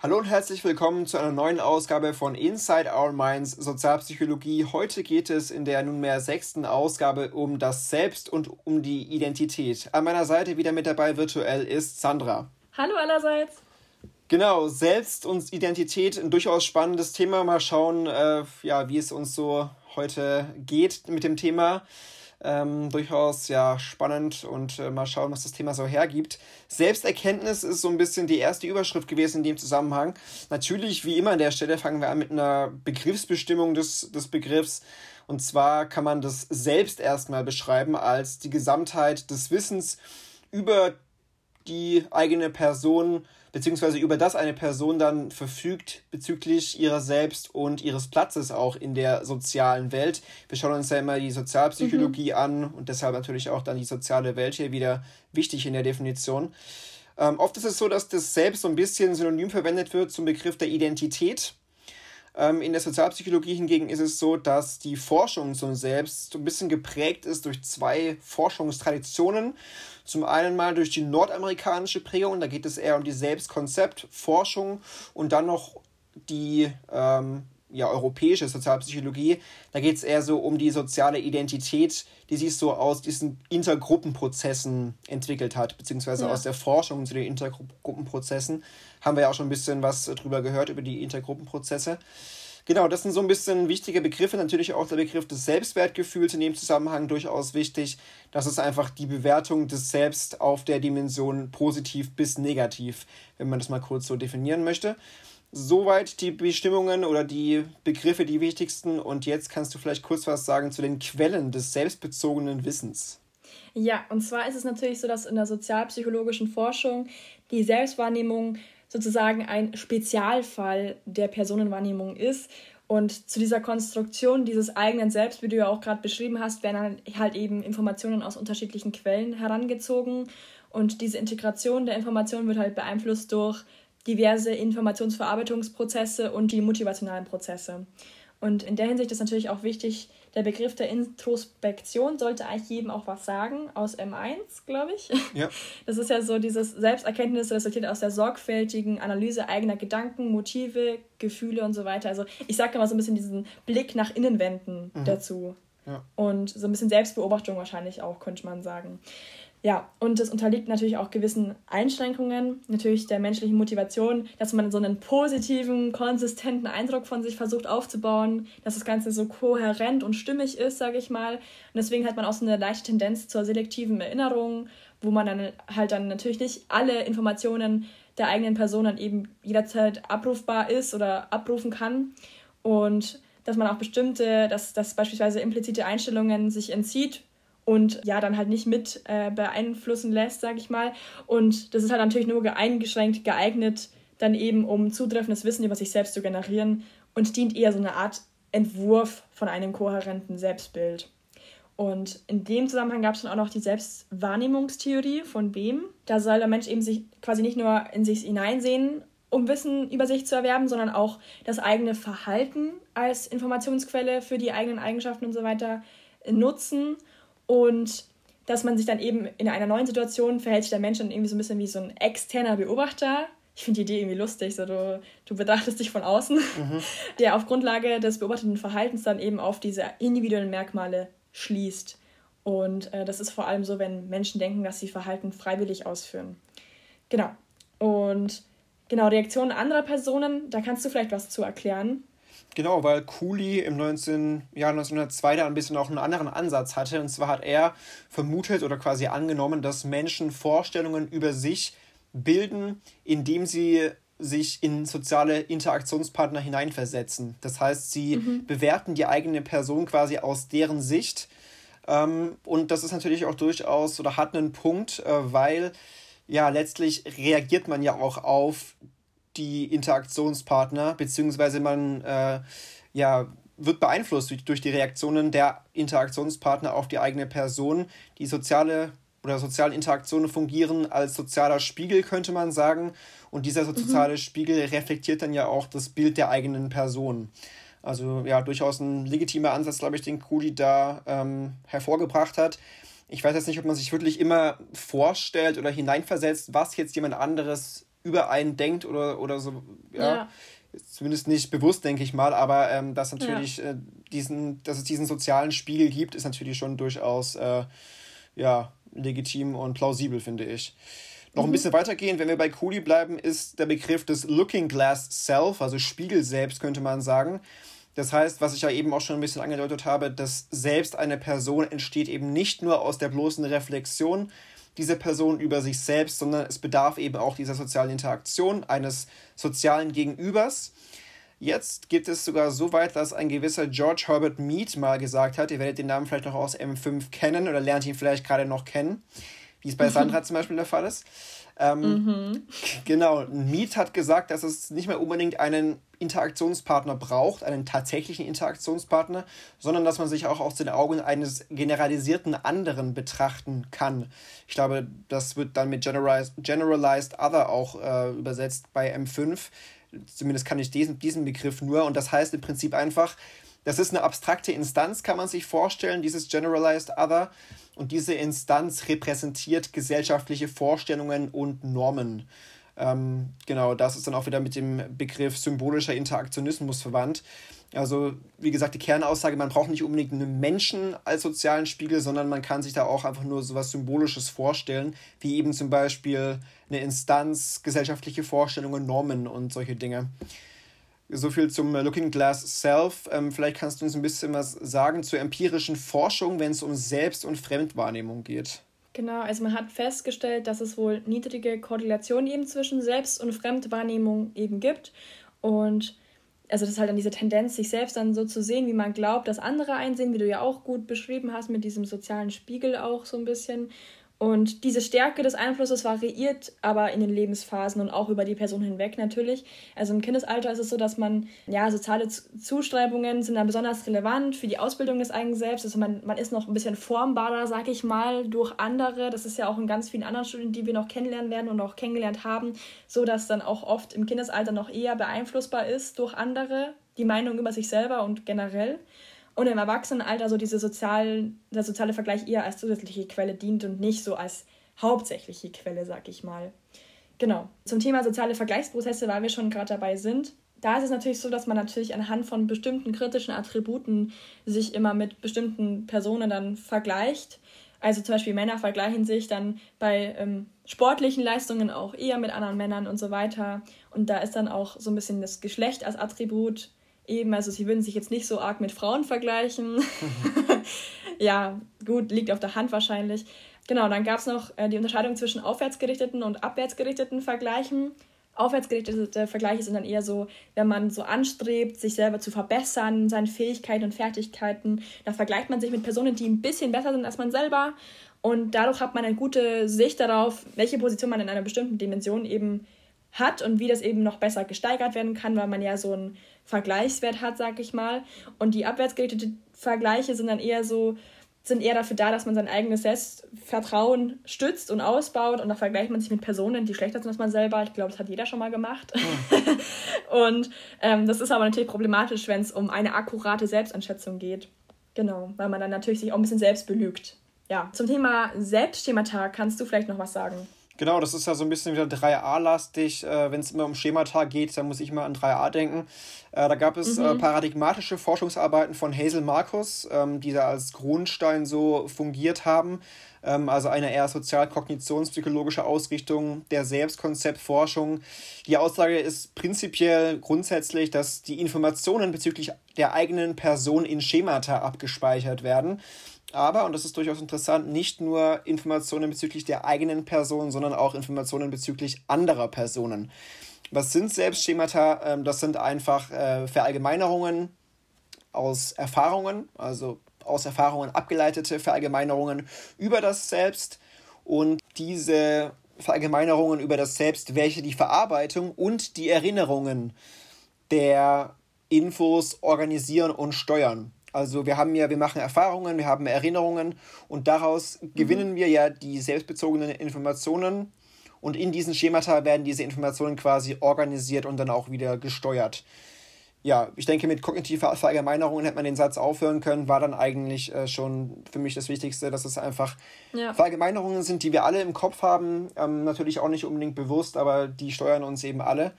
Hallo und herzlich willkommen zu einer neuen Ausgabe von Inside Our Minds Sozialpsychologie. Heute geht es in der nunmehr sechsten Ausgabe um das Selbst und um die Identität. An meiner Seite wieder mit dabei virtuell ist Sandra. Hallo allerseits. Genau, Selbst und Identität, ein durchaus spannendes Thema. Mal schauen, äh, ja, wie es uns so heute geht mit dem Thema. Ähm, durchaus ja spannend und äh, mal schauen, was das Thema so hergibt. Selbsterkenntnis ist so ein bisschen die erste Überschrift gewesen in dem Zusammenhang. Natürlich, wie immer an der Stelle, fangen wir an mit einer Begriffsbestimmung des, des Begriffs. Und zwar kann man das selbst erstmal beschreiben als die Gesamtheit des Wissens über die eigene Person beziehungsweise über das eine Person dann verfügt bezüglich ihrer selbst und ihres Platzes auch in der sozialen Welt. Wir schauen uns ja immer die Sozialpsychologie mhm. an und deshalb natürlich auch dann die soziale Welt hier wieder wichtig in der Definition. Ähm, oft ist es so, dass das Selbst so ein bisschen synonym verwendet wird zum Begriff der Identität. Ähm, in der Sozialpsychologie hingegen ist es so, dass die Forschung zum Selbst so ein bisschen geprägt ist durch zwei Forschungstraditionen. Zum einen mal durch die nordamerikanische Prägung, da geht es eher um die Selbstkonzeptforschung und dann noch die ähm, ja, europäische Sozialpsychologie. Da geht es eher so um die soziale Identität, die sich so aus diesen Intergruppenprozessen entwickelt hat, beziehungsweise ja. aus der Forschung zu den Intergruppenprozessen. Haben wir ja auch schon ein bisschen was drüber gehört, über die Intergruppenprozesse. Genau, das sind so ein bisschen wichtige Begriffe. Natürlich auch der Begriff des Selbstwertgefühls in dem Zusammenhang durchaus wichtig. Das ist einfach die Bewertung des Selbst auf der Dimension positiv bis negativ, wenn man das mal kurz so definieren möchte. Soweit die Bestimmungen oder die Begriffe, die wichtigsten. Und jetzt kannst du vielleicht kurz was sagen zu den Quellen des selbstbezogenen Wissens. Ja, und zwar ist es natürlich so, dass in der sozialpsychologischen Forschung die Selbstwahrnehmung sozusagen ein Spezialfall der Personenwahrnehmung ist. Und zu dieser Konstruktion dieses eigenen Selbst, wie du ja auch gerade beschrieben hast, werden halt eben Informationen aus unterschiedlichen Quellen herangezogen. Und diese Integration der Informationen wird halt beeinflusst durch diverse Informationsverarbeitungsprozesse und die motivationalen Prozesse. Und in der Hinsicht ist natürlich auch wichtig, der Begriff der Introspektion sollte eigentlich jedem auch was sagen, aus M1, glaube ich. Ja. Das ist ja so, dieses Selbsterkenntnis resultiert aus der sorgfältigen Analyse eigener Gedanken, Motive, Gefühle und so weiter. Also ich sage immer so ein bisschen diesen Blick nach innen wenden mhm. dazu. Ja. Und so ein bisschen Selbstbeobachtung wahrscheinlich auch, könnte man sagen. Ja, und es unterliegt natürlich auch gewissen Einschränkungen, natürlich der menschlichen Motivation, dass man so einen positiven, konsistenten Eindruck von sich versucht aufzubauen, dass das Ganze so kohärent und stimmig ist, sage ich mal. Und deswegen hat man auch so eine leichte Tendenz zur selektiven Erinnerung, wo man dann halt dann natürlich nicht alle Informationen der eigenen Person dann eben jederzeit abrufbar ist oder abrufen kann. Und dass man auch bestimmte, dass, dass beispielsweise implizite Einstellungen sich entzieht und ja, dann halt nicht mit äh, beeinflussen lässt, sag ich mal. Und das ist halt natürlich nur eingeschränkt geeignet, dann eben um zutreffendes Wissen über sich selbst zu generieren und dient eher so eine Art Entwurf von einem kohärenten Selbstbild. Und in dem Zusammenhang gab es dann auch noch die Selbstwahrnehmungstheorie von Behm. Da soll der Mensch eben sich quasi nicht nur in sich hineinsehen, um Wissen über sich zu erwerben, sondern auch das eigene Verhalten als Informationsquelle für die eigenen Eigenschaften und so weiter nutzen und dass man sich dann eben in einer neuen Situation verhält sich der Mensch dann irgendwie so ein bisschen wie so ein externer Beobachter. Ich finde die Idee irgendwie lustig, so du, du betrachtest dich von außen, mhm. der auf Grundlage des beobachteten Verhaltens dann eben auf diese individuellen Merkmale schließt. Und äh, das ist vor allem so, wenn Menschen denken, dass sie Verhalten freiwillig ausführen. Genau. Und genau, Reaktionen anderer Personen, da kannst du vielleicht was zu erklären. Genau, weil Cooley im 19, Jahr 1902 da ein bisschen auch einen anderen Ansatz hatte. Und zwar hat er vermutet oder quasi angenommen, dass Menschen Vorstellungen über sich bilden, indem sie sich in soziale Interaktionspartner hineinversetzen. Das heißt, sie mhm. bewerten die eigene Person quasi aus deren Sicht. Ähm, und das ist natürlich auch durchaus oder hat einen Punkt, äh, weil ja letztlich reagiert man ja auch auf die Interaktionspartner, beziehungsweise man äh, ja, wird beeinflusst durch, durch die Reaktionen der Interaktionspartner auf die eigene Person. Die soziale oder sozialen Interaktionen fungieren als sozialer Spiegel, könnte man sagen. Und dieser mhm. soziale mhm. Spiegel reflektiert dann ja auch das Bild der eigenen Person. Also ja, durchaus ein legitimer Ansatz, glaube ich, den Kuli da ähm, hervorgebracht hat. Ich weiß jetzt nicht, ob man sich wirklich immer vorstellt oder hineinversetzt, was jetzt jemand anderes über einen denkt oder, oder so, ja. ja. Zumindest nicht bewusst, denke ich mal, aber ähm, dass natürlich ja. äh, diesen, dass es diesen sozialen Spiegel gibt, ist natürlich schon durchaus äh, ja, legitim und plausibel, finde ich. Noch ein mhm. bisschen weitergehen, wenn wir bei Cooley bleiben, ist der Begriff des Looking Glass Self, also Spiegel selbst, könnte man sagen. Das heißt, was ich ja eben auch schon ein bisschen angedeutet habe, dass selbst eine Person entsteht eben nicht nur aus der bloßen Reflexion dieser Person über sich selbst, sondern es bedarf eben auch dieser sozialen Interaktion, eines sozialen Gegenübers. Jetzt gibt es sogar so weit, dass ein gewisser George Herbert Mead mal gesagt hat, ihr werdet den Namen vielleicht noch aus M5 kennen oder lernt ihn vielleicht gerade noch kennen, wie es bei Sandra zum Beispiel der Fall ist. Ähm, mhm. Genau, Mead hat gesagt, dass es nicht mehr unbedingt einen Interaktionspartner braucht, einen tatsächlichen Interaktionspartner, sondern dass man sich auch aus den Augen eines generalisierten anderen betrachten kann. Ich glaube, das wird dann mit Generalized, Generalized Other auch äh, übersetzt bei M5. Zumindest kann ich diesen, diesen Begriff nur. Und das heißt im Prinzip einfach, das ist eine abstrakte Instanz, kann man sich vorstellen, dieses Generalized Other. Und diese Instanz repräsentiert gesellschaftliche Vorstellungen und Normen. Ähm, genau, das ist dann auch wieder mit dem Begriff symbolischer Interaktionismus verwandt. Also, wie gesagt, die Kernaussage, man braucht nicht unbedingt einen Menschen als sozialen Spiegel, sondern man kann sich da auch einfach nur so was Symbolisches vorstellen, wie eben zum Beispiel eine Instanz, gesellschaftliche Vorstellungen, Normen und solche Dinge. So viel zum Looking Glass Self. Ähm, vielleicht kannst du uns ein bisschen was sagen zur empirischen Forschung, wenn es um Selbst- und Fremdwahrnehmung geht. Genau, also man hat festgestellt, dass es wohl niedrige Korrelation eben zwischen Selbst- und Fremdwahrnehmung eben gibt. Und also das ist halt dann diese Tendenz, sich selbst dann so zu sehen, wie man glaubt, dass andere einsehen, wie du ja auch gut beschrieben hast, mit diesem sozialen Spiegel auch so ein bisschen. Und diese Stärke des Einflusses variiert aber in den Lebensphasen und auch über die Person hinweg natürlich. Also im Kindesalter ist es so, dass man, ja, soziale Zuschreibungen sind dann besonders relevant für die Ausbildung des eigenen Selbst. Also man, man ist noch ein bisschen formbarer, sag ich mal, durch andere. Das ist ja auch in ganz vielen anderen Studien, die wir noch kennenlernen werden und auch kennengelernt haben, so dass dann auch oft im Kindesalter noch eher beeinflussbar ist durch andere, die Meinung über sich selber und generell und im Erwachsenenalter so diese sozial, der soziale Vergleich eher als zusätzliche Quelle dient und nicht so als hauptsächliche Quelle, sag ich mal. Genau. Zum Thema soziale Vergleichsprozesse, weil wir schon gerade dabei sind. Da ist es natürlich so, dass man natürlich anhand von bestimmten kritischen Attributen sich immer mit bestimmten Personen dann vergleicht. Also zum Beispiel Männer vergleichen sich dann bei ähm, sportlichen Leistungen auch eher mit anderen Männern und so weiter. Und da ist dann auch so ein bisschen das Geschlecht als Attribut eben, also sie würden sich jetzt nicht so arg mit Frauen vergleichen. ja, gut, liegt auf der Hand wahrscheinlich. Genau, dann gab es noch äh, die Unterscheidung zwischen aufwärtsgerichteten und abwärtsgerichteten Vergleichen. Aufwärtsgerichtete Vergleiche sind dann eher so, wenn man so anstrebt, sich selber zu verbessern, seine Fähigkeiten und Fertigkeiten. Da vergleicht man sich mit Personen, die ein bisschen besser sind als man selber. Und dadurch hat man eine gute Sicht darauf, welche Position man in einer bestimmten Dimension eben hat und wie das eben noch besser gesteigert werden kann, weil man ja so einen Vergleichswert hat, sag ich mal. Und die abwärtsgerichteten Vergleiche sind dann eher so, sind eher dafür da, dass man sein eigenes Selbstvertrauen stützt und ausbaut und da vergleicht man sich mit Personen, die schlechter sind als man selber. Ich glaube, das hat jeder schon mal gemacht. Oh. und ähm, das ist aber natürlich problematisch, wenn es um eine akkurate Selbsteinschätzung geht. Genau, weil man dann natürlich sich auch ein bisschen selbst belügt. Ja, zum Thema Selbstschemata kannst du vielleicht noch was sagen? Genau, das ist ja so ein bisschen wieder 3a-lastig. Äh, Wenn es immer um Schemata geht, dann muss ich immer an 3a denken. Äh, da gab es äh, mhm. äh, paradigmatische Forschungsarbeiten von Hazel Marcus, ähm, die da als Grundstein so fungiert haben. Ähm, also eine eher sozial-kognitionspsychologische Ausrichtung der Selbstkonzeptforschung. Die Aussage ist prinzipiell grundsätzlich, dass die Informationen bezüglich der eigenen Person in Schemata abgespeichert werden aber, und das ist durchaus interessant, nicht nur Informationen bezüglich der eigenen Person, sondern auch Informationen bezüglich anderer Personen. Was sind Selbstschemata? Ähm, das sind einfach äh, Verallgemeinerungen aus Erfahrungen, also aus Erfahrungen abgeleitete Verallgemeinerungen über das Selbst und diese Verallgemeinerungen über das Selbst, welche die Verarbeitung und die Erinnerungen der Infos organisieren und steuern. Also wir haben ja, wir machen Erfahrungen, wir haben Erinnerungen und daraus mhm. gewinnen wir ja die selbstbezogenen Informationen und in diesen Schemata werden diese Informationen quasi organisiert und dann auch wieder gesteuert. ja, ich denke, mit kognitiver Verallgemeinerung hätte man den Satz aufhören können, war dann eigentlich äh, schon für mich das Wichtigste, dass es einfach ja. Verallgemeinerungen sind, die wir alle im Kopf haben, ähm, natürlich auch nicht unbedingt bewusst, aber die steuern uns eben alle.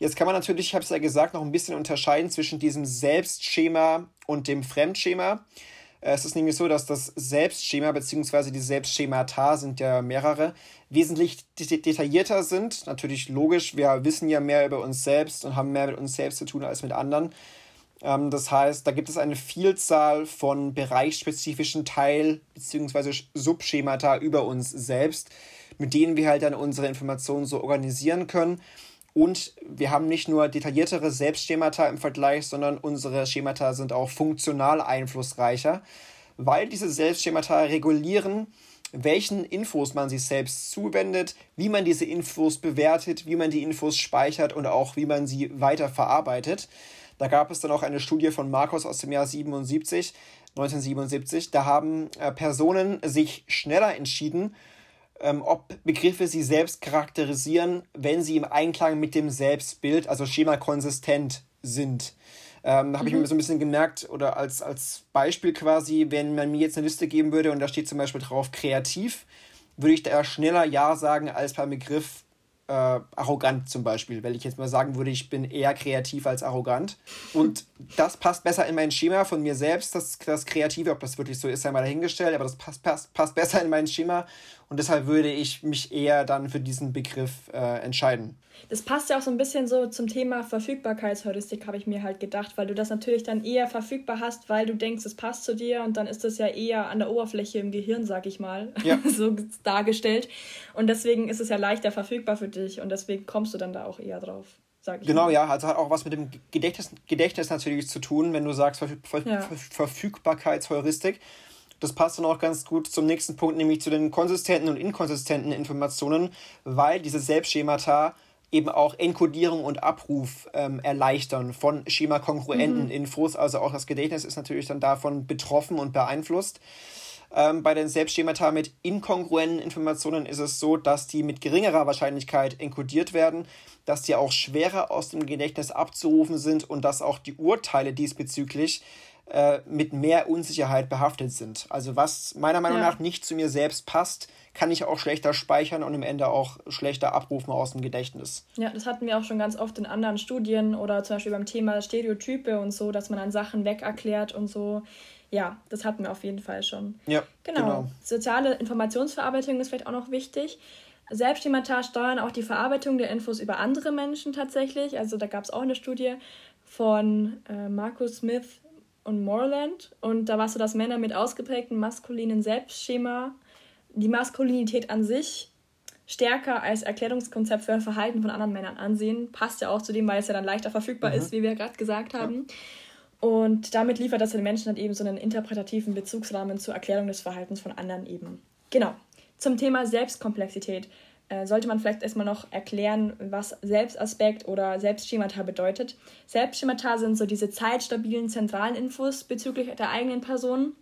Jetzt kann man natürlich, ich habe es ja gesagt, noch ein bisschen unterscheiden zwischen diesem Selbstschema und dem Fremdschema. Äh, es ist nämlich so, dass das Selbstschema bzw. die Selbstschemata sind ja mehrere, wesentlich detaillierter sind. Natürlich logisch, wir wissen ja mehr über uns selbst und haben mehr mit uns selbst zu tun als mit anderen. Ähm, das heißt, da gibt es eine Vielzahl von bereichsspezifischen Teil- bzw. Subschemata über uns selbst, mit denen wir halt dann unsere Informationen so organisieren können. Und wir haben nicht nur detailliertere Selbstschemata im Vergleich, sondern unsere Schemata sind auch funktional einflussreicher, weil diese Selbstschemata regulieren, welchen Infos man sich selbst zuwendet, wie man diese Infos bewertet, wie man die Infos speichert und auch wie man sie weiter verarbeitet. Da gab es dann auch eine Studie von Markus aus dem Jahr 77, 1977. Da haben äh, Personen sich schneller entschieden, ähm, ob Begriffe sie selbst charakterisieren, wenn sie im Einklang mit dem Selbstbild, also Schema konsistent sind. Ähm, da habe mhm. ich mir so ein bisschen gemerkt, oder als, als Beispiel quasi, wenn man mir jetzt eine Liste geben würde und da steht zum Beispiel drauf kreativ, würde ich da schneller Ja sagen als beim Begriff äh, arrogant zum Beispiel, weil ich jetzt mal sagen würde, ich bin eher kreativ als arrogant. Und das passt besser in mein Schema von mir selbst, das, das Kreative, ob das wirklich so ist, sei mal dahingestellt, aber das passt, passt, passt besser in mein Schema und deshalb würde ich mich eher dann für diesen Begriff äh, entscheiden. Das passt ja auch so ein bisschen so zum Thema Verfügbarkeitsheuristik, habe ich mir halt gedacht, weil du das natürlich dann eher verfügbar hast, weil du denkst, es passt zu dir und dann ist das ja eher an der Oberfläche im Gehirn, sag ich mal, ja. so dargestellt. Und deswegen ist es ja leichter verfügbar für dich und deswegen kommst du dann da auch eher drauf. Sag ich genau, mal. ja, also hat auch was mit dem Gedächtnis, Gedächtnis natürlich zu tun, wenn du sagst Ver Ver ja. Verfügbarkeitsheuristik. Das passt dann auch ganz gut zum nächsten Punkt, nämlich zu den konsistenten und inkonsistenten Informationen, weil diese Selbstschemata eben auch Enkodierung und Abruf ähm, erleichtern von schemakongruenten mhm. Infos. Also auch das Gedächtnis ist natürlich dann davon betroffen und beeinflusst. Ähm, bei den Selbstschemata mit inkongruenten Informationen ist es so, dass die mit geringerer Wahrscheinlichkeit enkodiert werden, dass die auch schwerer aus dem Gedächtnis abzurufen sind und dass auch die Urteile diesbezüglich äh, mit mehr Unsicherheit behaftet sind. Also was meiner Meinung ja. nach nicht zu mir selbst passt, kann ich auch schlechter speichern und im Ende auch schlechter abrufen aus dem Gedächtnis. Ja, das hatten wir auch schon ganz oft in anderen Studien oder zum Beispiel beim Thema Stereotype und so, dass man an Sachen weg erklärt und so. Ja, das hatten wir auf jeden Fall schon. Ja, genau. genau. Soziale Informationsverarbeitung ist vielleicht auch noch wichtig. Selbstschemata steuern auch die Verarbeitung der Infos über andere Menschen tatsächlich. Also da gab es auch eine Studie von äh, Markus Smith und Moreland. Und da war es so, dass Männer mit ausgeprägtem maskulinen Selbstschema die Maskulinität an sich stärker als Erklärungskonzept für ein Verhalten von anderen Männern ansehen. Passt ja auch zu dem, weil es ja dann leichter verfügbar mhm. ist, wie wir gerade gesagt haben. Ja. Und damit liefert das den Menschen dann eben so einen interpretativen Bezugsrahmen zur Erklärung des Verhaltens von anderen eben. Genau. Zum Thema Selbstkomplexität sollte man vielleicht erstmal noch erklären, was Selbstaspekt oder Selbstschemata bedeutet. Selbstschemata sind so diese zeitstabilen zentralen Infos bezüglich der eigenen Person.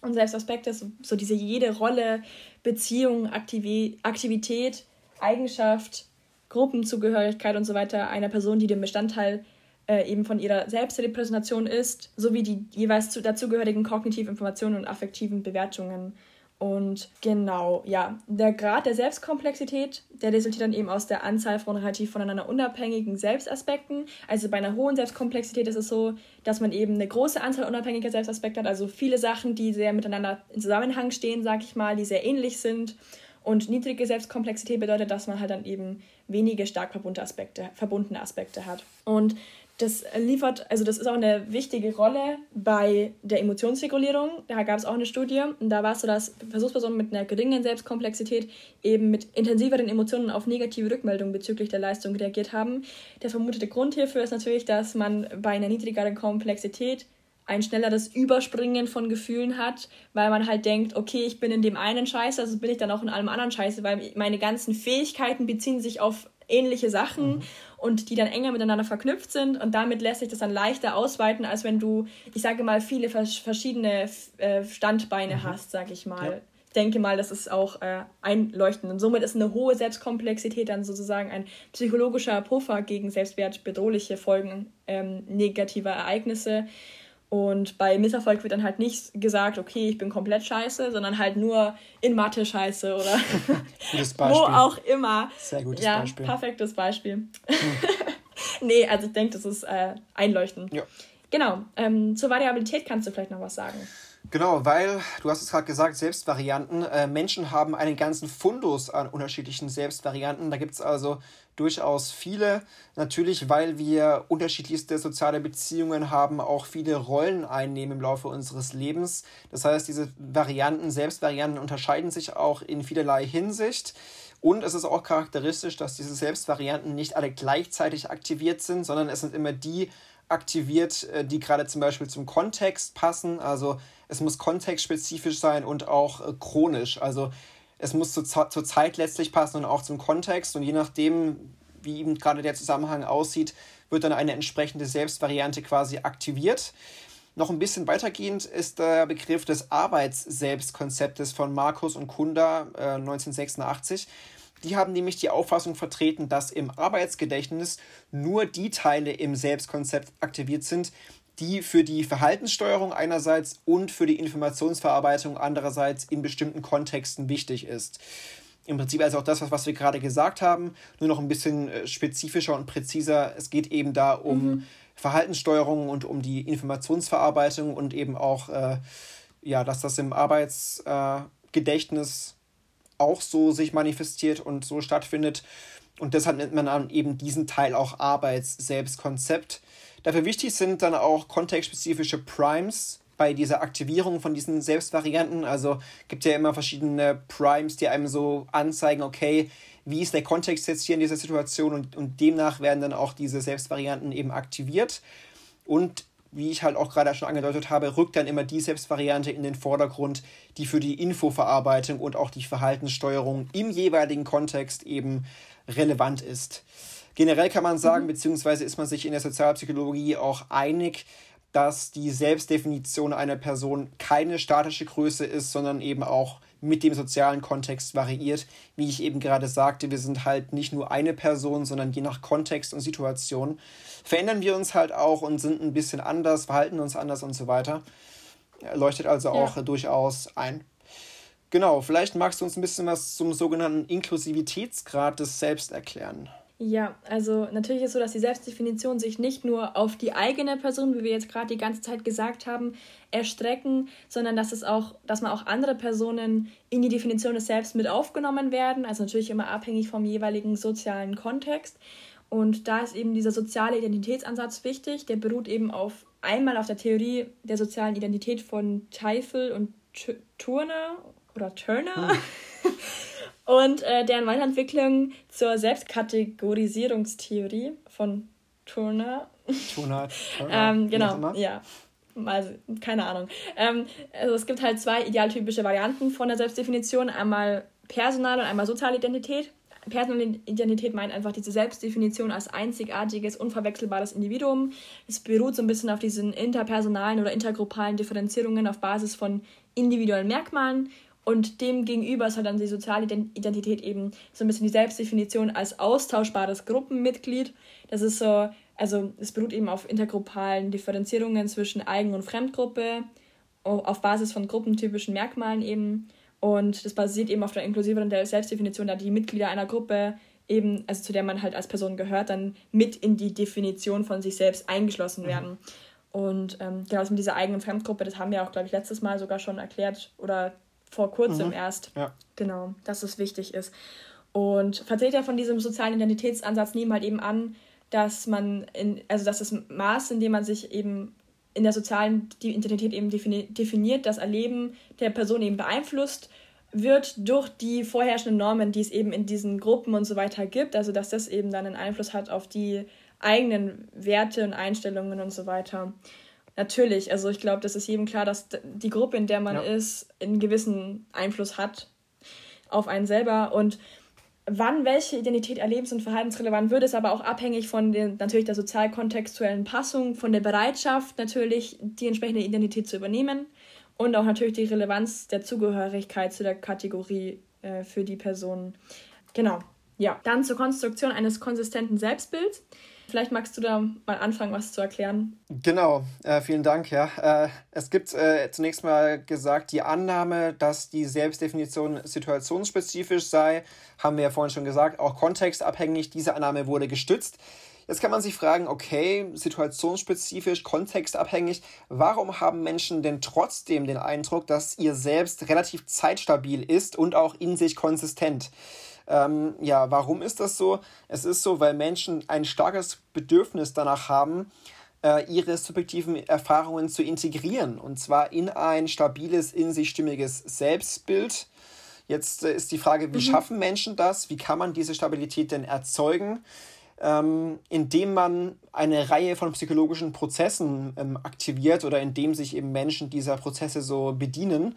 Und Selbstaspekt ist so diese jede Rolle, Beziehung, Aktiv Aktivität, Eigenschaft, Gruppenzugehörigkeit und so weiter einer Person, die dem Bestandteil äh, eben von ihrer Selbstrepräsentation ist, sowie die jeweils zu, dazugehörigen kognitiven Informationen und affektiven Bewertungen und genau, ja, der Grad der Selbstkomplexität, der resultiert dann eben aus der Anzahl von relativ voneinander unabhängigen Selbstaspekten. Also bei einer hohen Selbstkomplexität ist es so, dass man eben eine große Anzahl unabhängiger Selbstaspekte hat, also viele Sachen, die sehr miteinander in Zusammenhang stehen, sag ich mal, die sehr ähnlich sind. Und niedrige Selbstkomplexität bedeutet, dass man halt dann eben wenige stark verbundene Aspekte, verbundene Aspekte hat. Und das liefert, also das ist auch eine wichtige Rolle bei der Emotionsregulierung. Da gab es auch eine Studie und da war es so, dass Versuchspersonen mit einer geringen Selbstkomplexität eben mit intensiveren Emotionen auf negative Rückmeldungen bezüglich der Leistung reagiert haben. Der vermutete Grund hierfür ist natürlich, dass man bei einer niedrigeren Komplexität ein schnelleres Überspringen von Gefühlen hat, weil man halt denkt, okay, ich bin in dem einen Scheiße, also bin ich dann auch in allem anderen Scheiße, weil meine ganzen Fähigkeiten beziehen sich auf ähnliche Sachen mhm. Und die dann enger miteinander verknüpft sind und damit lässt sich das dann leichter ausweiten, als wenn du, ich sage mal, viele verschiedene äh, Standbeine mhm. hast, sage ich mal. Ja. denke mal, das ist auch äh, einleuchtend. Und somit ist eine hohe Selbstkomplexität dann sozusagen ein psychologischer Puffer gegen selbstwertbedrohliche Folgen ähm, negativer Ereignisse. Und bei Misserfolg wird dann halt nicht gesagt, okay, ich bin komplett scheiße, sondern halt nur in Mathe scheiße oder wo auch immer. Sehr gutes ja, Beispiel. Perfektes Beispiel. Hm. nee, also ich denke, das ist äh, einleuchtend. Ja. Genau. Ähm, zur Variabilität kannst du vielleicht noch was sagen. Genau, weil, du hast es gerade gesagt, Selbstvarianten. Äh, Menschen haben einen ganzen Fundus an unterschiedlichen Selbstvarianten. Da gibt es also durchaus viele. Natürlich, weil wir unterschiedlichste soziale Beziehungen haben, auch viele Rollen einnehmen im Laufe unseres Lebens. Das heißt, diese Varianten, Selbstvarianten unterscheiden sich auch in vielerlei Hinsicht. Und es ist auch charakteristisch, dass diese Selbstvarianten nicht alle gleichzeitig aktiviert sind, sondern es sind immer die aktiviert, äh, die gerade zum Beispiel zum Kontext passen. Also es muss kontextspezifisch sein und auch äh, chronisch. Also es muss zu, zur Zeit letztlich passen und auch zum Kontext. Und je nachdem, wie eben gerade der Zusammenhang aussieht, wird dann eine entsprechende Selbstvariante quasi aktiviert. Noch ein bisschen weitergehend ist der Begriff des Arbeitsselbstkonzeptes von Markus und Kunda äh, 1986. Die haben nämlich die Auffassung vertreten, dass im Arbeitsgedächtnis nur die Teile im Selbstkonzept aktiviert sind, die für die Verhaltenssteuerung einerseits und für die Informationsverarbeitung andererseits in bestimmten Kontexten wichtig ist. Im Prinzip also auch das, was wir gerade gesagt haben, nur noch ein bisschen äh, spezifischer und präziser. Es geht eben da um mhm. Verhaltenssteuerung und um die Informationsverarbeitung und eben auch, äh, ja, dass das im Arbeitsgedächtnis äh, auch so sich manifestiert und so stattfindet. Und deshalb nennt man dann eben diesen Teil auch Arbeitsselbstkonzept. Dafür wichtig sind dann auch kontextspezifische Primes bei dieser Aktivierung von diesen Selbstvarianten. Also gibt ja immer verschiedene Primes, die einem so anzeigen, okay, wie ist der Kontext jetzt hier in dieser Situation und, und demnach werden dann auch diese Selbstvarianten eben aktiviert. Und wie ich halt auch gerade schon angedeutet habe, rückt dann immer die Selbstvariante in den Vordergrund, die für die Infoverarbeitung und auch die Verhaltenssteuerung im jeweiligen Kontext eben relevant ist. Generell kann man sagen, mhm. beziehungsweise ist man sich in der Sozialpsychologie auch einig, dass die Selbstdefinition einer Person keine statische Größe ist, sondern eben auch mit dem sozialen Kontext variiert. Wie ich eben gerade sagte, wir sind halt nicht nur eine Person, sondern je nach Kontext und Situation verändern wir uns halt auch und sind ein bisschen anders, verhalten uns anders und so weiter. Leuchtet also ja. auch durchaus ein. Genau, vielleicht magst du uns ein bisschen was zum sogenannten Inklusivitätsgrad des Selbst erklären. Ja, also natürlich ist es so, dass die Selbstdefinition sich nicht nur auf die eigene Person, wie wir jetzt gerade die ganze Zeit gesagt haben, erstrecken, sondern dass es auch, dass man auch andere Personen in die Definition des Selbst mit aufgenommen werden, also natürlich immer abhängig vom jeweiligen sozialen Kontext. Und da ist eben dieser soziale Identitätsansatz wichtig. Der beruht eben auf einmal auf der Theorie der sozialen Identität von Teifel und Turner oder Turner. Hm. und äh, deren Weiterentwicklung zur Selbstkategorisierungstheorie von Turner. Turner, Turner. ähm, genau, ja. Also, keine Ahnung. Ähm, also es gibt halt zwei idealtypische Varianten von der Selbstdefinition. Einmal personale und einmal soziale Identität. Personale Identität meint einfach diese Selbstdefinition als einzigartiges, unverwechselbares Individuum. Es beruht so ein bisschen auf diesen interpersonalen oder intergruppalen Differenzierungen auf Basis von individuellen Merkmalen und dem gegenüber ist halt dann die soziale Identität eben so ein bisschen die Selbstdefinition als austauschbares Gruppenmitglied. Das ist so, also es beruht eben auf intergruppalen Differenzierungen zwischen Eigen- und Fremdgruppe, auf Basis von gruppentypischen Merkmalen eben. Und das basiert eben auf der inklusiveren Selbstdefinition, da die Mitglieder einer Gruppe eben, also zu der man halt als Person gehört, dann mit in die Definition von sich selbst eingeschlossen mhm. werden. Und ähm, genau, mit dieser eigenen Fremdgruppe, das haben wir auch, glaube ich, letztes Mal sogar schon erklärt oder vor kurzem mhm. erst. Ja. Genau, dass es wichtig ist. Und Vertreter von diesem sozialen Identitätsansatz nehmen halt eben an, dass man in, also dass das Maß, in dem man sich eben in der sozialen Identität eben definiert, das Erleben der Person eben beeinflusst wird durch die vorherrschenden Normen, die es eben in diesen Gruppen und so weiter gibt. Also dass das eben dann einen Einfluss hat auf die eigenen Werte und Einstellungen und so weiter. Natürlich, also ich glaube, das ist jedem klar, dass die Gruppe, in der man ja. ist, einen gewissen Einfluss hat auf einen selber und wann welche Identität erlebens- und verhaltensrelevant wird, ist aber auch abhängig von den, natürlich der sozial-kontextuellen Passung, von der Bereitschaft natürlich, die entsprechende Identität zu übernehmen und auch natürlich die Relevanz der Zugehörigkeit zu der Kategorie äh, für die Person. Genau. Ja, dann zur Konstruktion eines konsistenten Selbstbilds. Vielleicht magst du da mal anfangen, was zu erklären. Genau, äh, vielen Dank. Ja, äh, es gibt äh, zunächst mal gesagt, die Annahme, dass die Selbstdefinition situationsspezifisch sei, haben wir ja vorhin schon gesagt, auch kontextabhängig. Diese Annahme wurde gestützt. Jetzt kann man sich fragen, okay, situationsspezifisch, kontextabhängig, warum haben Menschen denn trotzdem den Eindruck, dass ihr Selbst relativ zeitstabil ist und auch in sich konsistent? Ähm, ja, warum ist das so? Es ist so, weil Menschen ein starkes Bedürfnis danach haben, äh, ihre subjektiven Erfahrungen zu integrieren. Und zwar in ein stabiles, in sich stimmiges Selbstbild. Jetzt äh, ist die Frage, wie mhm. schaffen Menschen das? Wie kann man diese Stabilität denn erzeugen? Ähm, indem man eine Reihe von psychologischen Prozessen ähm, aktiviert oder indem sich eben Menschen dieser Prozesse so bedienen.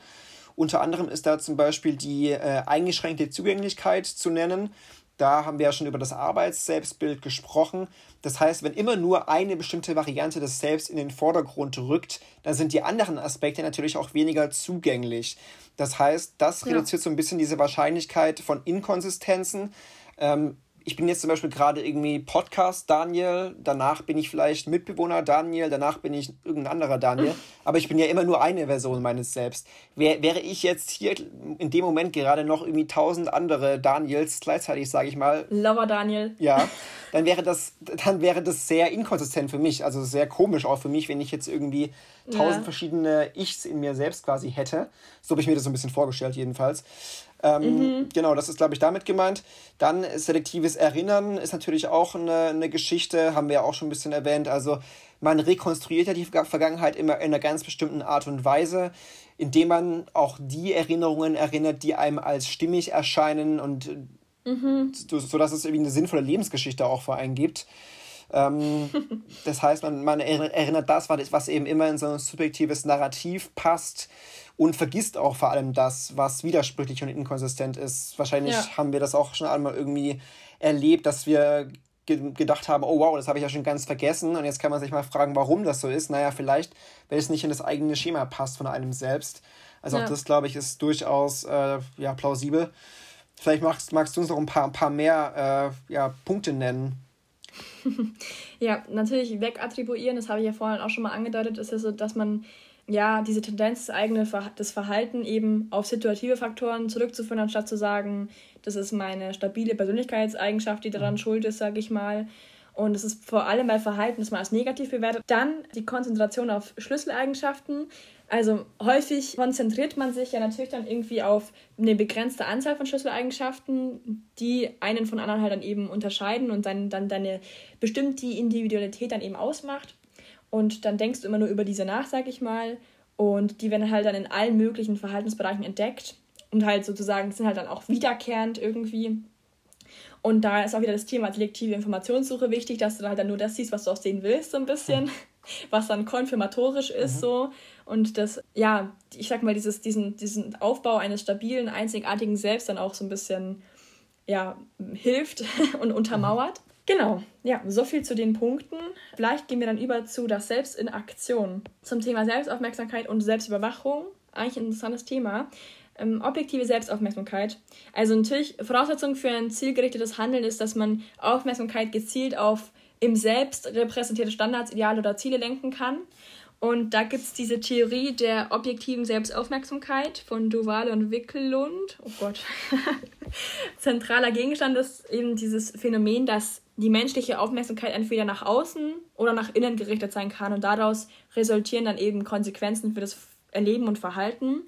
Unter anderem ist da zum Beispiel die äh, eingeschränkte Zugänglichkeit zu nennen. Da haben wir ja schon über das Arbeitsselbstbild gesprochen. Das heißt, wenn immer nur eine bestimmte Variante des Selbst in den Vordergrund rückt, dann sind die anderen Aspekte natürlich auch weniger zugänglich. Das heißt, das ja. reduziert so ein bisschen diese Wahrscheinlichkeit von Inkonsistenzen. Ähm, ich bin jetzt zum Beispiel gerade irgendwie Podcast Daniel, danach bin ich vielleicht Mitbewohner Daniel, danach bin ich irgendein anderer Daniel, aber ich bin ja immer nur eine Version meines Selbst. Wär, wäre ich jetzt hier in dem Moment gerade noch irgendwie tausend andere Daniels gleichzeitig, sage ich mal. Lover Daniel. Ja, dann wäre das, dann wäre das sehr inkonsistent für mich, also sehr komisch auch für mich, wenn ich jetzt irgendwie tausend ja. verschiedene Ichs in mir selbst quasi hätte. So habe ich mir das so ein bisschen vorgestellt jedenfalls. Ähm, mhm. Genau, das ist, glaube ich, damit gemeint. Dann selektives Erinnern ist natürlich auch eine, eine Geschichte, haben wir ja auch schon ein bisschen erwähnt. Also man rekonstruiert ja die Vergangenheit immer in einer ganz bestimmten Art und Weise, indem man auch die Erinnerungen erinnert, die einem als stimmig erscheinen und mhm. so, sodass es irgendwie eine sinnvolle Lebensgeschichte auch vor einen gibt. Ähm, das heißt, man, man erinnert das, was eben immer in so ein subjektives Narrativ passt und vergisst auch vor allem das, was widersprüchlich und inkonsistent ist. Wahrscheinlich ja. haben wir das auch schon einmal irgendwie erlebt, dass wir ge gedacht haben, oh wow, das habe ich ja schon ganz vergessen und jetzt kann man sich mal fragen, warum das so ist. Naja, vielleicht, weil es nicht in das eigene Schema passt von einem selbst. Also ja. auch das, glaube ich, ist durchaus äh, ja, plausibel. Vielleicht magst, magst du uns noch ein paar, ein paar mehr äh, ja, Punkte nennen. ja, natürlich wegattribuieren, das habe ich ja vorhin auch schon mal angedeutet, ist ja so, dass man ja, diese Tendenz, das eigene das Verhalten eben auf situative Faktoren zurückzuführen, anstatt zu sagen, das ist meine stabile Persönlichkeitseigenschaft, die daran mhm. schuld ist, sage ich mal. Und es ist vor allem bei Verhalten, das man als negativ bewertet. Dann die Konzentration auf Schlüsseleigenschaften. Also häufig konzentriert man sich ja natürlich dann irgendwie auf eine begrenzte Anzahl von Schlüsseleigenschaften, die einen von anderen halt dann eben unterscheiden und dann, dann deine bestimmt die Individualität dann eben ausmacht. Und dann denkst du immer nur über diese nach, sag ich mal. Und die werden halt dann in allen möglichen Verhaltensbereichen entdeckt und halt sozusagen sind halt dann auch wiederkehrend irgendwie. Und da ist auch wieder das Thema selektive Informationssuche wichtig, dass du halt dann nur das siehst, was du auch sehen willst, so ein bisschen, was dann konfirmatorisch ist, mhm. so. Und das, ja, ich sag mal, dieses, diesen, diesen Aufbau eines stabilen, einzigartigen Selbst dann auch so ein bisschen, ja, hilft und untermauert. Genau, ja, so viel zu den Punkten. Vielleicht gehen wir dann über zu das Selbst in Aktion. Zum Thema Selbstaufmerksamkeit und Selbstüberwachung. Eigentlich ein interessantes Thema. Ähm, objektive Selbstaufmerksamkeit. Also natürlich, Voraussetzung für ein zielgerichtetes Handeln ist, dass man Aufmerksamkeit gezielt auf im Selbst repräsentierte Standards, Ideale oder Ziele lenken kann. Und da gibt es diese Theorie der objektiven Selbstaufmerksamkeit von Duval und Wickelund. Oh Gott. Zentraler Gegenstand ist eben dieses Phänomen, dass die menschliche Aufmerksamkeit entweder nach außen oder nach innen gerichtet sein kann und daraus resultieren dann eben Konsequenzen für das Erleben und Verhalten.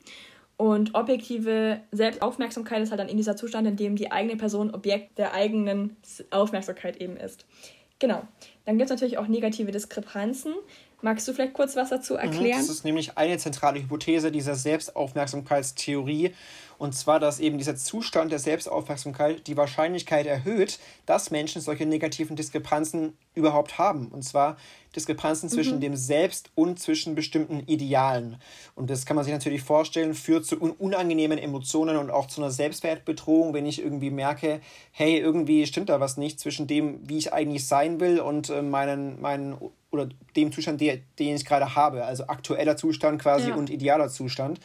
Und objektive Selbstaufmerksamkeit ist halt dann in dieser Zustand, in dem die eigene Person Objekt der eigenen Aufmerksamkeit eben ist. Genau. Dann gibt es natürlich auch negative Diskrepanzen. Magst du vielleicht kurz was dazu mhm, erklären? Das ist nämlich eine zentrale Hypothese dieser Selbstaufmerksamkeitstheorie. Und zwar, dass eben dieser Zustand der Selbstaufmerksamkeit die Wahrscheinlichkeit erhöht, dass Menschen solche negativen Diskrepanzen überhaupt haben. Und zwar Diskrepanzen zwischen mhm. dem Selbst und zwischen bestimmten Idealen. Und das kann man sich natürlich vorstellen, führt zu unangenehmen Emotionen und auch zu einer Selbstwertbedrohung, wenn ich irgendwie merke, hey, irgendwie stimmt da was nicht zwischen dem, wie ich eigentlich sein will und äh, meinen, meinen oder dem Zustand, den, den ich gerade habe. Also aktueller Zustand quasi ja. und idealer Zustand.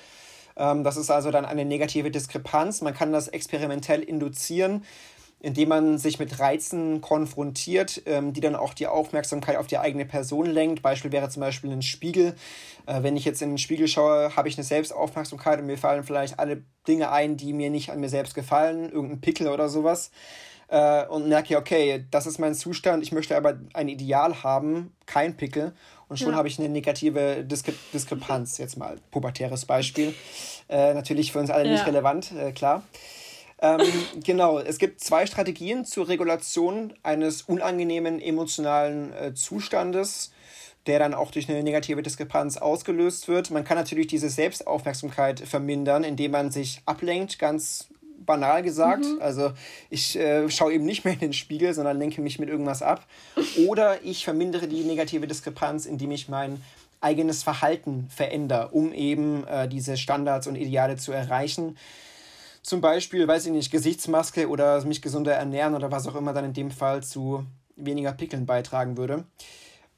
Ähm, das ist also dann eine negative Diskrepanz. Man kann das experimentell induzieren indem man sich mit Reizen konfrontiert, ähm, die dann auch die Aufmerksamkeit auf die eigene Person lenkt. Beispiel wäre zum Beispiel ein Spiegel. Äh, wenn ich jetzt in den Spiegel schaue, habe ich eine Selbstaufmerksamkeit und mir fallen vielleicht alle Dinge ein, die mir nicht an mir selbst gefallen, irgendein Pickel oder sowas. Äh, und merke, okay, das ist mein Zustand, ich möchte aber ein Ideal haben, kein Pickel. Und schon ja. habe ich eine negative Diskre Diskrepanz, jetzt mal pubertäres Beispiel. Äh, natürlich für uns alle ja. nicht relevant, äh, klar. Ähm, genau, es gibt zwei Strategien zur Regulation eines unangenehmen emotionalen äh, Zustandes, der dann auch durch eine negative Diskrepanz ausgelöst wird. Man kann natürlich diese Selbstaufmerksamkeit vermindern, indem man sich ablenkt, ganz banal gesagt. Mhm. Also ich äh, schaue eben nicht mehr in den Spiegel, sondern lenke mich mit irgendwas ab. Oder ich vermindere die negative Diskrepanz, indem ich mein eigenes Verhalten verändere, um eben äh, diese Standards und Ideale zu erreichen zum Beispiel, weiß ich nicht, Gesichtsmaske oder mich gesunder ernähren oder was auch immer dann in dem Fall zu weniger Pickeln beitragen würde.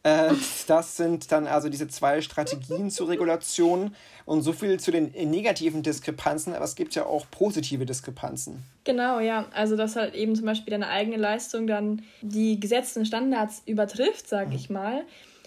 Äh, das sind dann also diese zwei Strategien zur Regulation und so viel zu den negativen Diskrepanzen, aber es gibt ja auch positive Diskrepanzen. Genau, ja. Also, dass halt eben zum Beispiel deine eigene Leistung dann die gesetzten Standards übertrifft, sag mhm. ich mal.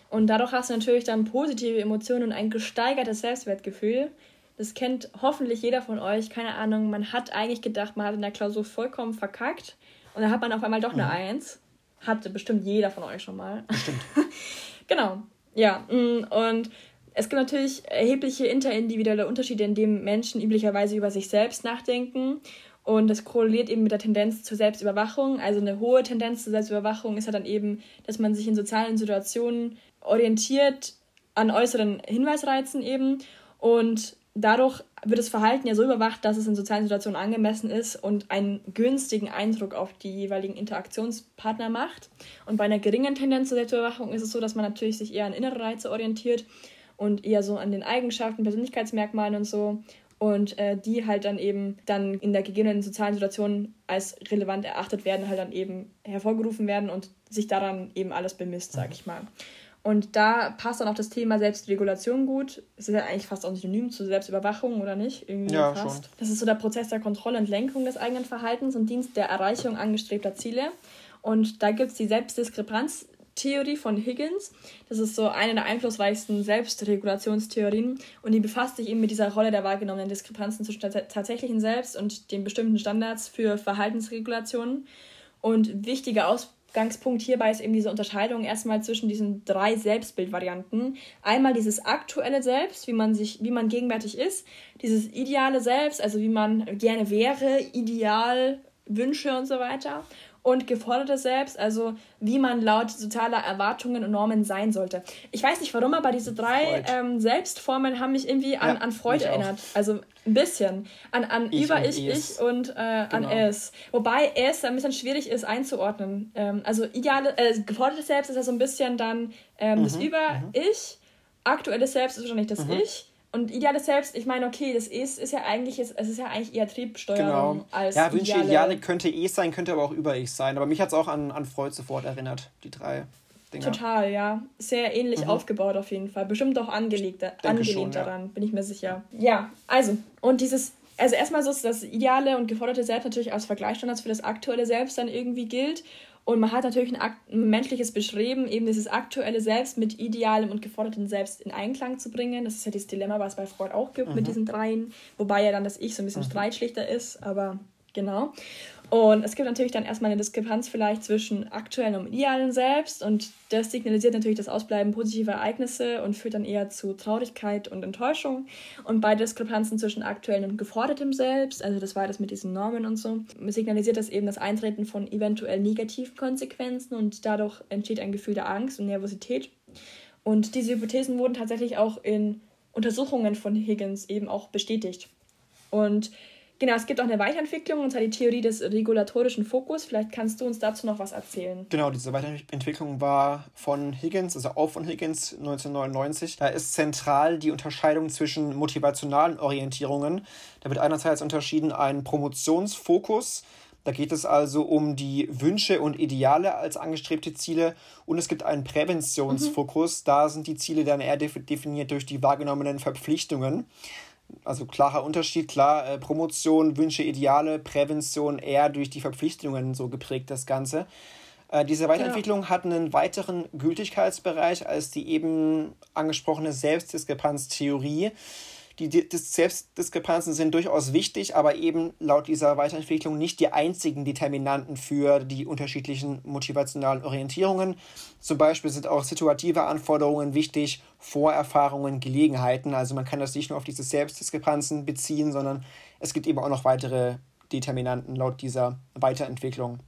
Und dadurch hast du natürlich dann positive Emotionen und ein gesteigertes Selbstwertgefühl. Das kennt hoffentlich jeder von euch. Keine Ahnung, man hat eigentlich gedacht, man hat in der Klausur vollkommen verkackt. Und dann hat man auf einmal doch eine mhm. Eins. Hatte bestimmt jeder von euch schon mal. Bestimmt. genau. Ja. Mm, und es gibt natürlich erhebliche interindividuelle Unterschiede, in denen Menschen üblicherweise über sich selbst nachdenken. Und das korreliert eben mit der Tendenz zur Selbstüberwachung. Also eine hohe Tendenz zur Selbstüberwachung ist ja dann eben, dass man sich in sozialen Situationen orientiert an äußeren Hinweisreizen eben. Und dadurch wird das Verhalten ja so überwacht, dass es in sozialen Situationen angemessen ist und einen günstigen Eindruck auf die jeweiligen Interaktionspartner macht. Und bei einer geringen Tendenz zur Selbstüberwachung ist es so, dass man natürlich sich eher an innere Reize orientiert und eher so an den Eigenschaften, Persönlichkeitsmerkmalen und so. Und äh, die halt dann eben dann in der gegebenen sozialen Situation als relevant erachtet werden, halt dann eben hervorgerufen werden und sich daran eben alles bemisst, sag ich mal. Und da passt dann auch das Thema Selbstregulation gut. Es ist ja eigentlich fast auch synonym zu Selbstüberwachung, oder nicht? Irgendwie ja, fast. Schon. Das ist so der Prozess der Kontrolle und Lenkung des eigenen Verhaltens und Dienst der Erreichung angestrebter Ziele. Und da gibt es die Selbstdiskrepanztheorie von Higgins. Das ist so eine der einflussreichsten Selbstregulationstheorien und die befasst sich eben mit dieser Rolle der wahrgenommenen Diskrepanzen zwischen tatsächlichen Selbst und den bestimmten Standards für Verhaltensregulationen. Und wichtige Aus Ausgangspunkt hierbei ist eben diese Unterscheidung erstmal zwischen diesen drei Selbstbildvarianten. Einmal dieses aktuelle Selbst, wie man sich, wie man gegenwärtig ist, dieses ideale Selbst, also wie man gerne wäre, Ideal, Wünsche und so weiter und geforderte Selbst, also wie man laut sozialer Erwartungen und Normen sein sollte. Ich weiß nicht warum, aber diese drei ähm, Selbstformen haben mich irgendwie an, ja, an Freud erinnert. Auch. Also ein bisschen. An, an ich über ich, ich und äh, genau. an es. Wobei es ein bisschen schwierig ist einzuordnen. Ähm, also ideale, äh, gefordertes Selbst ist ja so ein bisschen dann ähm, mhm, das über mhm. ich. Aktuelles Selbst ist wahrscheinlich das mhm. Ich. Und ideales Selbst, ich meine, okay, das ist, ist ja eigentlich, es ist ja eigentlich eher Triebsteuerung genau. als Ja, Wünsche, ideale, Ideale könnte eh sein, könnte aber auch über ich sein. Aber mich hat es auch an, an Freud sofort erinnert, die drei Dinger. Total, ja. Sehr ähnlich mhm. aufgebaut auf jeden Fall. Bestimmt auch angelegt, angelehnt schon, daran, ja. bin ich mir sicher. Ja, also, und dieses also erstmal so ist das ideale und geforderte Selbst natürlich als Vergleichsstandards für das aktuelle Selbst dann irgendwie gilt. Und man hat natürlich ein, ein, menschliches Bestreben, eben dieses aktuelle Selbst mit idealem und gefordertem Selbst in Einklang zu bringen. Das ist ja dieses Dilemma, was es bei Freud auch gibt mhm. mit diesen dreien. Wobei ja dann das Ich so ein bisschen mhm. streitschlichter ist, aber genau. Und es gibt natürlich dann erstmal eine Diskrepanz vielleicht zwischen aktuellem und idealen Selbst und das signalisiert natürlich das Ausbleiben positiver Ereignisse und führt dann eher zu Traurigkeit und Enttäuschung. Und bei Diskrepanzen zwischen aktuellem und gefordertem Selbst, also das war das mit diesen Normen und so, signalisiert das eben das Eintreten von eventuell negativen Konsequenzen und dadurch entsteht ein Gefühl der Angst und Nervosität. Und diese Hypothesen wurden tatsächlich auch in Untersuchungen von Higgins eben auch bestätigt. Und Genau, es gibt auch eine Weiterentwicklung, und zwar die Theorie des regulatorischen Fokus. Vielleicht kannst du uns dazu noch was erzählen. Genau, diese Weiterentwicklung war von Higgins, also auch von Higgins 1999. Da ist zentral die Unterscheidung zwischen motivationalen Orientierungen. Da wird einerseits unterschieden ein Promotionsfokus, Da geht es also um die Wünsche und Ideale als angestrebte Ziele und es gibt einen Präventionsfokus. Mhm. Da sind die Ziele dann eher definiert durch die wahrgenommenen Verpflichtungen. Also klarer Unterschied, klar, äh, Promotion, Wünsche, Ideale, Prävention eher durch die Verpflichtungen so geprägt, das Ganze. Äh, diese Weiterentwicklung ja. hat einen weiteren Gültigkeitsbereich als die eben angesprochene Selbstdiskrepanztheorie. Die Selbstdiskrepanzen sind durchaus wichtig, aber eben laut dieser Weiterentwicklung nicht die einzigen Determinanten für die unterschiedlichen motivationalen Orientierungen. Zum Beispiel sind auch situative Anforderungen wichtig, Vorerfahrungen, Gelegenheiten. Also man kann das nicht nur auf diese Selbstdiskrepanzen beziehen, sondern es gibt eben auch noch weitere Determinanten laut dieser Weiterentwicklung.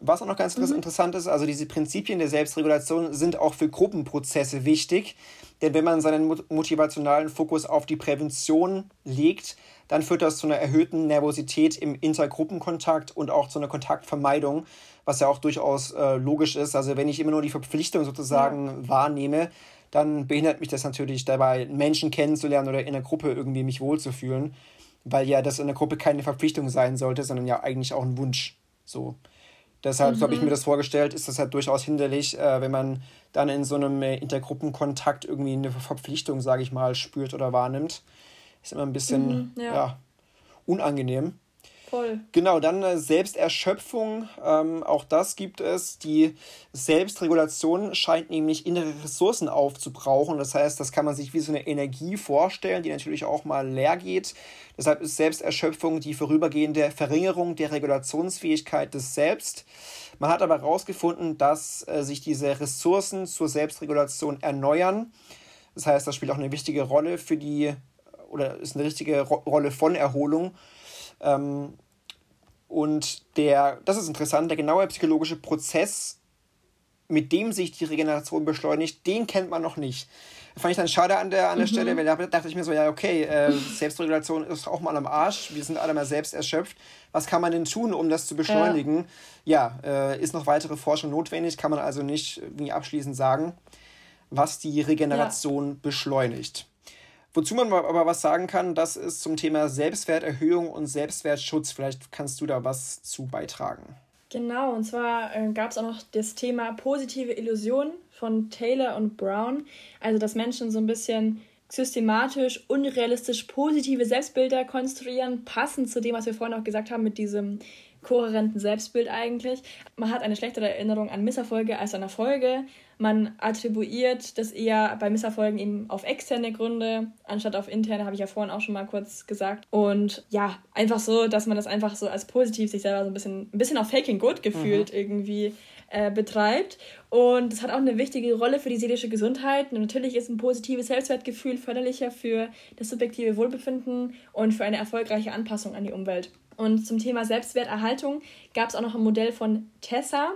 Was auch noch ganz mhm. interessant ist, also diese Prinzipien der Selbstregulation sind auch für Gruppenprozesse wichtig. Denn wenn man seinen motivationalen Fokus auf die Prävention legt, dann führt das zu einer erhöhten Nervosität im Intergruppenkontakt und auch zu einer Kontaktvermeidung, was ja auch durchaus äh, logisch ist. Also wenn ich immer nur die Verpflichtung sozusagen ja. wahrnehme, dann behindert mich das natürlich dabei, Menschen kennenzulernen oder in einer Gruppe irgendwie mich wohlzufühlen, weil ja das in der Gruppe keine Verpflichtung sein sollte, sondern ja eigentlich auch ein Wunsch. So. Deshalb, mhm. so habe ich mir das vorgestellt, ist das halt durchaus hinderlich, äh, wenn man dann in so einem äh, Intergruppenkontakt irgendwie eine Verpflichtung, sage ich mal, spürt oder wahrnimmt. Ist immer ein bisschen mhm, ja. ja. unangenehm. Voll. Genau, dann äh, Selbsterschöpfung. Ähm, auch das gibt es. Die Selbstregulation scheint nämlich innere Ressourcen aufzubrauchen. Das heißt, das kann man sich wie so eine Energie vorstellen, die natürlich auch mal leer geht. Deshalb ist Selbsterschöpfung die vorübergehende Verringerung der Regulationsfähigkeit des Selbst. Man hat aber herausgefunden, dass äh, sich diese Ressourcen zur Selbstregulation erneuern. Das heißt, das spielt auch eine wichtige Rolle für die, oder ist eine richtige Ro Rolle von Erholung. Ähm, und der, das ist interessant, der genaue psychologische Prozess, mit dem sich die Regeneration beschleunigt, den kennt man noch nicht. Das fand ich dann schade an der, an der mhm. Stelle, weil da dachte ich mir so, ja, okay, äh, Selbstregulation ist auch mal am Arsch, wir sind alle mal selbst erschöpft. Was kann man denn tun, um das zu beschleunigen? Ja, ja äh, ist noch weitere Forschung notwendig, kann man also nicht irgendwie abschließend sagen, was die Regeneration ja. beschleunigt. Wozu man aber was sagen kann, das ist zum Thema Selbstwerterhöhung und Selbstwertschutz. Vielleicht kannst du da was zu beitragen. Genau, und zwar äh, gab es auch noch das Thema positive Illusion von Taylor und Brown. Also, dass Menschen so ein bisschen systematisch, unrealistisch positive Selbstbilder konstruieren, passend zu dem, was wir vorhin auch gesagt haben mit diesem kohärenten Selbstbild eigentlich. Man hat eine schlechtere Erinnerung an Misserfolge als an Erfolge. Man attribuiert das eher bei Misserfolgen eben auf externe Gründe, anstatt auf interne, habe ich ja vorhin auch schon mal kurz gesagt. Und ja, einfach so, dass man das einfach so als positiv sich selber so ein bisschen, ein bisschen auf Faking Good gefühlt mhm. irgendwie äh, betreibt. Und das hat auch eine wichtige Rolle für die seelische Gesundheit. Und natürlich ist ein positives Selbstwertgefühl förderlicher für das subjektive Wohlbefinden und für eine erfolgreiche Anpassung an die Umwelt. Und zum Thema Selbstwerterhaltung gab es auch noch ein Modell von Tessa.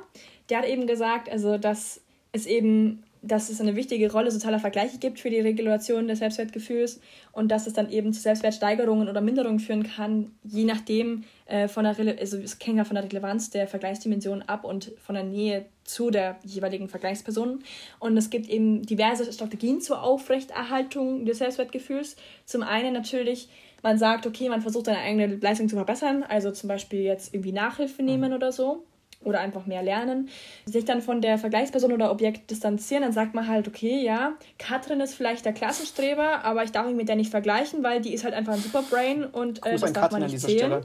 Der hat eben gesagt, also dass es eben, dass es eine wichtige Rolle sozialer Vergleiche gibt für die Regulation des Selbstwertgefühls und dass es dann eben zu Selbstwertsteigerungen oder Minderungen führen kann, je nachdem äh, von der, Rele also es hängt ja von der Relevanz der Vergleichsdimension ab und von der Nähe zu der jeweiligen Vergleichsperson. Und es gibt eben diverse Strategien zur Aufrechterhaltung des Selbstwertgefühls. Zum einen natürlich man sagt, okay, man versucht seine eigene Leistung zu verbessern, also zum Beispiel jetzt irgendwie Nachhilfe nehmen mhm. oder so oder einfach mehr lernen, sich dann von der Vergleichsperson oder Objekt distanzieren, dann sagt man halt, okay, ja, Katrin ist vielleicht der Klassenstreber, aber ich darf mich mit der nicht vergleichen, weil die ist halt einfach ein Superbrain und äh, das darf man nicht zählen.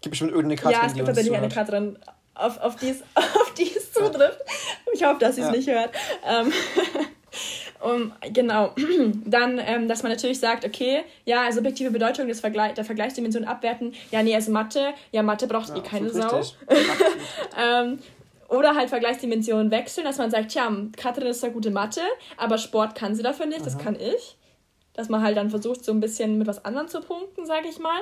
Gibt bestimmt irgendeine Katrin, Ja, es gibt tatsächlich eine Katrin, auf, auf, die es, auf die es zutrifft. Ich hoffe, dass sie es ja. nicht hört. Ähm, Um, genau. Dann, ähm, dass man natürlich sagt, okay, ja, subjektive Bedeutung des Vergleich, der Vergleichsdimension abwerten. Ja, nee, also Mathe. Ja, Mathe braucht ja, eh keine Sau. ähm, oder halt Vergleichsdimensionen wechseln, dass man sagt, tja, Katrin ist zwar gute Mathe, aber Sport kann sie dafür nicht, das Aha. kann ich. Dass man halt dann versucht, so ein bisschen mit was anderem zu punkten, sage ich mal.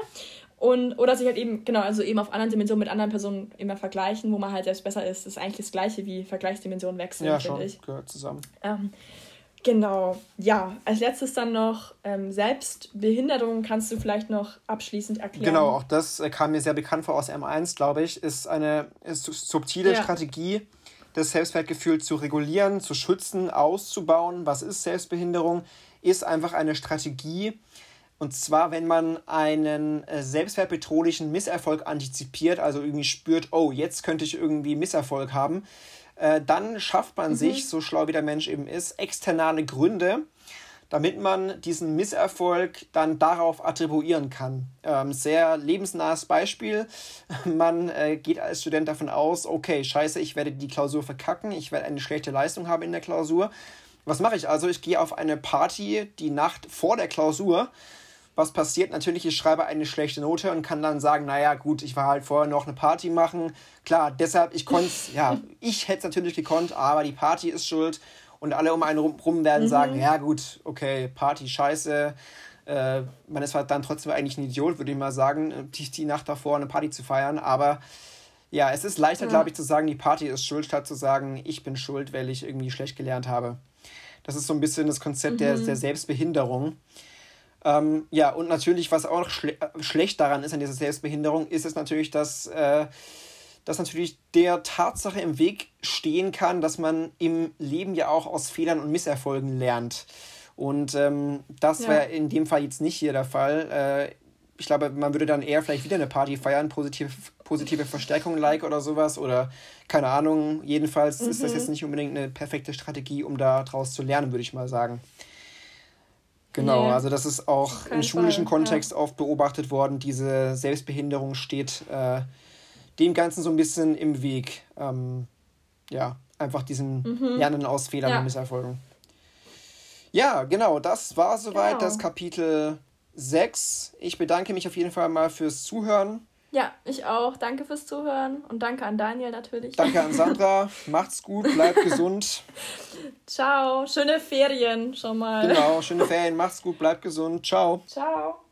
Und, oder sich halt eben, genau, also eben auf anderen Dimensionen mit anderen Personen immer vergleichen, wo man halt selbst besser ist. Das ist eigentlich das Gleiche wie Vergleichsdimensionen wechseln, ja, finde ich. gehört zusammen. Ähm, Genau, ja. Als letztes dann noch ähm, Selbstbehinderung kannst du vielleicht noch abschließend erklären. Genau, auch das äh, kam mir sehr bekannt vor aus M1, glaube ich, ist eine ist subtile ja. Strategie, das Selbstwertgefühl zu regulieren, zu schützen, auszubauen. Was ist Selbstbehinderung? Ist einfach eine Strategie, Und zwar, wenn man einen äh, selbstwertbedrohlichen Misserfolg antizipiert, also irgendwie spürt, oh, jetzt könnte ich irgendwie Misserfolg haben, äh, dann schafft man mhm. sich, so schlau wie der Mensch eben ist, externe Gründe, damit man diesen Misserfolg dann darauf attribuieren kann. Ähm, sehr lebensnahes Beispiel. Man äh, geht als Student davon aus, okay, scheiße, ich werde die Klausur verkacken, ich werde eine schlechte Leistung haben in der Klausur. Was mache ich also? Ich gehe auf eine Party die Nacht vor der Klausur. Was passiert? Natürlich, ich schreibe eine schlechte Note und kann dann sagen, naja, gut, ich war halt vorher noch eine Party machen. Klar, deshalb, ich konnte ja, ich hätte es natürlich gekonnt, aber die Party ist schuld und alle um einen rum werden mhm. sagen, ja gut, okay, Party scheiße. Äh, man ist halt dann trotzdem eigentlich ein Idiot, würde ich mal sagen, die, die Nacht davor eine Party zu feiern. Aber ja, es ist leichter, ja. glaube ich, zu sagen, die Party ist schuld, statt zu sagen, ich bin schuld, weil ich irgendwie schlecht gelernt habe. Das ist so ein bisschen das Konzept mhm. der, der Selbstbehinderung. Ähm, ja, und natürlich, was auch schle schlecht daran ist an dieser Selbstbehinderung, ist es natürlich, dass äh, dass natürlich der Tatsache im Weg stehen kann, dass man im Leben ja auch aus Fehlern und Misserfolgen lernt. Und ähm, das ja. wäre in dem Fall jetzt nicht hier der Fall. Äh, ich glaube, man würde dann eher vielleicht wieder eine Party feiern, positive, positive Verstärkung like oder sowas oder keine Ahnung. Jedenfalls mhm. ist das jetzt mhm. nicht unbedingt eine perfekte Strategie, um daraus zu lernen, würde ich mal sagen. Genau, nee, also das ist auch im schulischen Fall, Kontext ja. oft beobachtet worden. Diese Selbstbehinderung steht äh, dem Ganzen so ein bisschen im Weg. Ähm, ja, einfach diesen mhm. Lernen aus Fehlern ja. und Misserfolgen. Ja, genau, das war soweit genau. das Kapitel 6. Ich bedanke mich auf jeden Fall mal fürs Zuhören. Ja, ich auch. Danke fürs Zuhören und danke an Daniel natürlich. Danke an Sandra. Macht's gut, bleibt gesund. Ciao, schöne Ferien schon mal. Genau, schöne Ferien. Macht's gut, bleibt gesund. Ciao. Ciao.